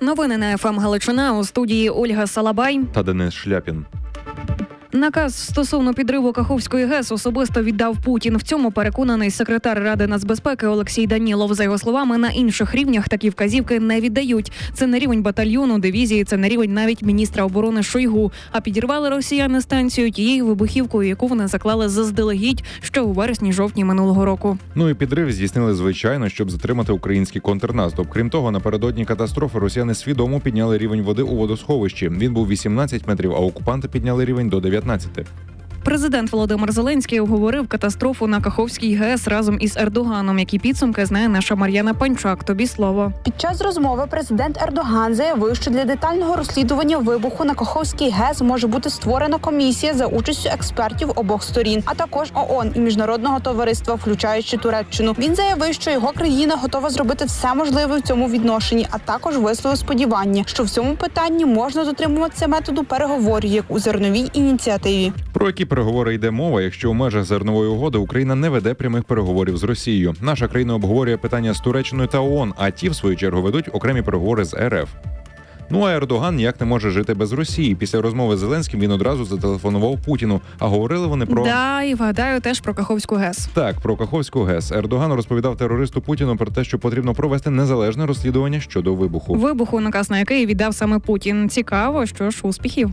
Новини на ФМ Галичина у студії Ольга Салабай. та Денис Шляпін. Наказ стосовно підриву Каховської ГЕС особисто віддав Путін. В цьому переконаний секретар Ради нацбезпеки Олексій Данілов. За його словами, на інших рівнях такі вказівки не віддають. Це на рівень батальйону, дивізії, це на рівень навіть міністра оборони Шойгу. А підірвали росіяни станцію тією вибухівкою, яку вони заклали заздалегідь ще у вересні-жовтні минулого року. Ну і підрив здійснили звичайно, щоб затримати український контрнаступ. Крім того, напередодні катастрофи росіяни свідомо підняли рівень води у водосховищі. Він був 18 метрів, а окупанти підняли рівень до 19. Президент Володимир Зеленський обговорив катастрофу на Каховській ГЕС разом із Ердоганом. Які підсумки знає наша Мар'яна Панчак. Тобі слово. Під час розмови президент Ердоган заявив, що для детального розслідування вибуху на Каховській ГЕС може бути створена комісія за участю експертів обох сторін, а також ООН і міжнародного товариства, включаючи Туреччину. Він заявив, що його країна готова зробити все можливе в цьому відношенні, а також висловив сподівання, що в цьому питанні можна дотримуватися методу переговорів, як у зерновій ініціативі. Про які переговори йде мова, якщо у межах зернової угоди Україна не веде прямих переговорів з Росією. Наша країна обговорює питання з Туреччиною та ООН, а ті, в свою чергу, ведуть окремі переговори з РФ. Ну а Ердоган ніяк не може жити без Росії. Після розмови з Зеленським він одразу зателефонував Путіну. А говорили вони про Да, і вгадаю теж про Каховську ГЕС. так про Каховську ГЕС. Ердоган розповідав терористу Путіну про те, що потрібно провести незалежне розслідування щодо вибуху. Вибуху, наказ на який віддав саме Путін. Цікаво, що ж успіхів.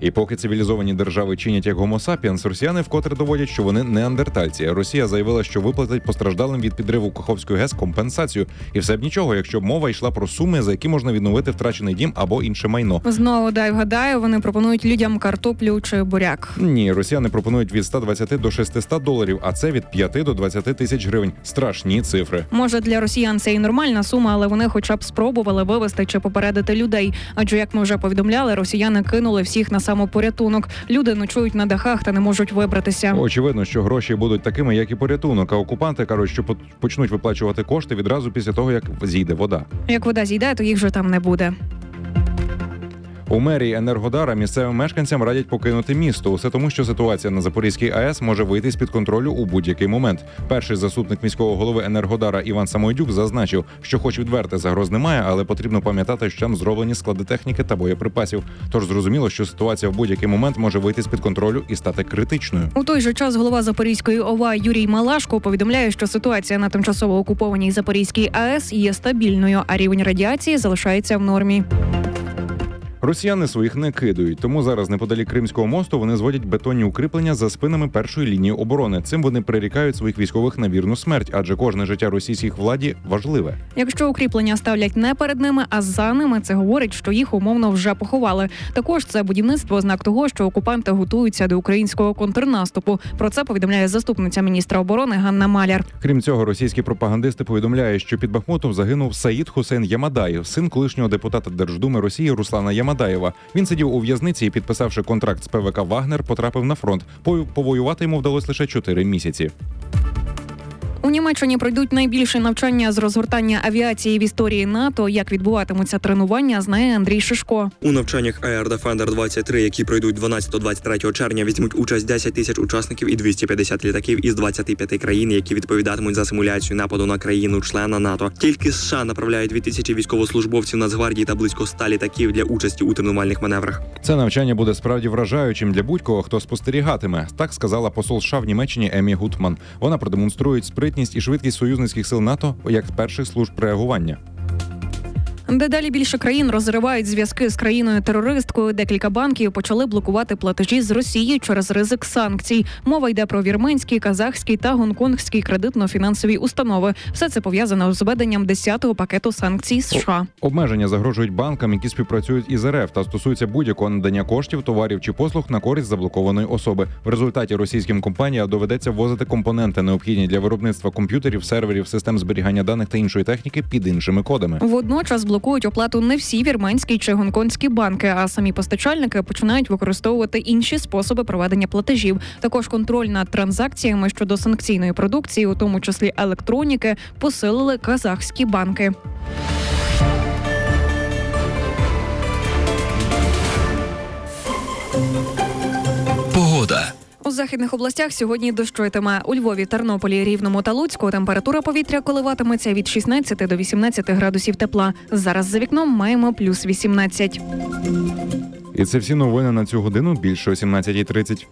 І поки цивілізовані держави чинять як сапіенс, росіяни вкотре доводять, що вони неандертальці. Росія заявила, що виплатить постраждалим від підриву Каховської ГЕС компенсацію, і все б нічого, якщо б мова йшла про суми, за які можна відновити втрачений дім або інше майно. Знову дай вгадаю, вони пропонують людям картоплю чи буряк. Ні, росіяни пропонують від 120 до 600 доларів, а це від 5 до 20 тисяч гривень. Страшні цифри. Може для росіян це і нормальна сума, але вони хоча б спробували вивести чи попередити людей. Адже як ми вже повідомляли, росіяни кинули всіх на самопорятунок. Люди ночують на дахах та не можуть вибратися. Очевидно, що гроші будуть такими, як і порятунок. А окупанти кажуть, що по- почнуть виплачувати кошти відразу після того, як зійде вода. Як вода зійде, то їх вже там не буде. У мерії Енергодара місцевим мешканцям радять покинути місто. Усе тому, що ситуація на Запорізькій АЕС може вийти з під контролю у будь-який момент. Перший заступник міського голови Енергодара Іван Самойдюк зазначив, що, хоч відверте загроз немає, але потрібно пам'ятати, що там зроблені склади техніки та боєприпасів. Тож зрозуміло, що ситуація в будь-який момент може вийти з під контролю і стати критичною. У той же час голова Запорізької ОВА Юрій Малашко повідомляє, що ситуація на тимчасово окупованій Запорізькій АЕС є стабільною, а рівень радіації залишається в нормі. Росіяни своїх не кидають, тому зараз неподалік Кримського мосту вони зводять бетонні укріплення за спинами першої лінії оборони. Цим вони прирікають своїх військових на вірну смерть, адже кожне життя російських владі важливе. Якщо укріплення ставлять не перед ними, а за ними, це говорить, що їх умовно вже поховали. Також це будівництво знак того, що окупанти готуються до українського контрнаступу. Про це повідомляє заступниця міністра оборони Ганна Маляр. Крім цього, російські пропагандисти повідомляють, що під Бахмутом загинув Саїд Хусейн Ямадаєв, син колишнього депутата Держдуми Росії Руслана Ямадаєва. Він сидів у в'язниці і, підписавши контракт з ПВК Вагнер, потрапив на фронт. Повоювати йому вдалося лише 4 місяці. У Німеччині пройдуть найбільше навчання з розгортання авіації в історії НАТО. Як відбуватимуться тренування, знає Андрій Шишко. У навчаннях Air Defender 23, які пройдуть 12-23 червня, візьмуть участь 10 тисяч учасників і 250 літаків із 25 країн, які відповідатимуть за симуляцію нападу на країну-члена НАТО. Тільки США направляють 2 тисячі військовослужбовців Нацгвардії та близько 100 літаків для участі у тренувальних маневрах. Це навчання буде справді вражаючим для будь-кого, хто спостерігатиме. Так сказала посол США в Німеччині Емі Гутман. Вона продемонструє спритність і швидкість союзницьких сил НАТО як перших служб реагування. Дедалі більше країн розривають зв'язки з країною терористкою. Декілька банків почали блокувати платежі з Росії через ризик санкцій. Мова йде про вірменські, казахські та гонконгські кредитно-фінансові установи. Все це пов'язано з введенням 10-го пакету санкцій США. Обмеження загрожують банкам, які співпрацюють із РФ та стосуються будь-якого надання коштів, товарів чи послуг на користь заблокованої особи. В результаті російським компаніям доведеться ввозити компоненти, необхідні для виробництва комп'ютерів, серверів, систем зберігання даних та іншої техніки під іншими кодами. Водночас блокують оплату не всі вірменські чи гонконгські банки, а самі постачальники починають використовувати інші способи проведення платежів. Також контроль над транзакціями щодо санкційної продукції, у тому числі електроніки, посилили казахські банки. Західних областях сьогодні дощитиме. У Львові, Тернополі, Рівному та Луцьку температура повітря коливатиметься від 16 до 18 градусів тепла. Зараз за вікном маємо плюс 18. І це всі новини на цю годину більше о 17.30.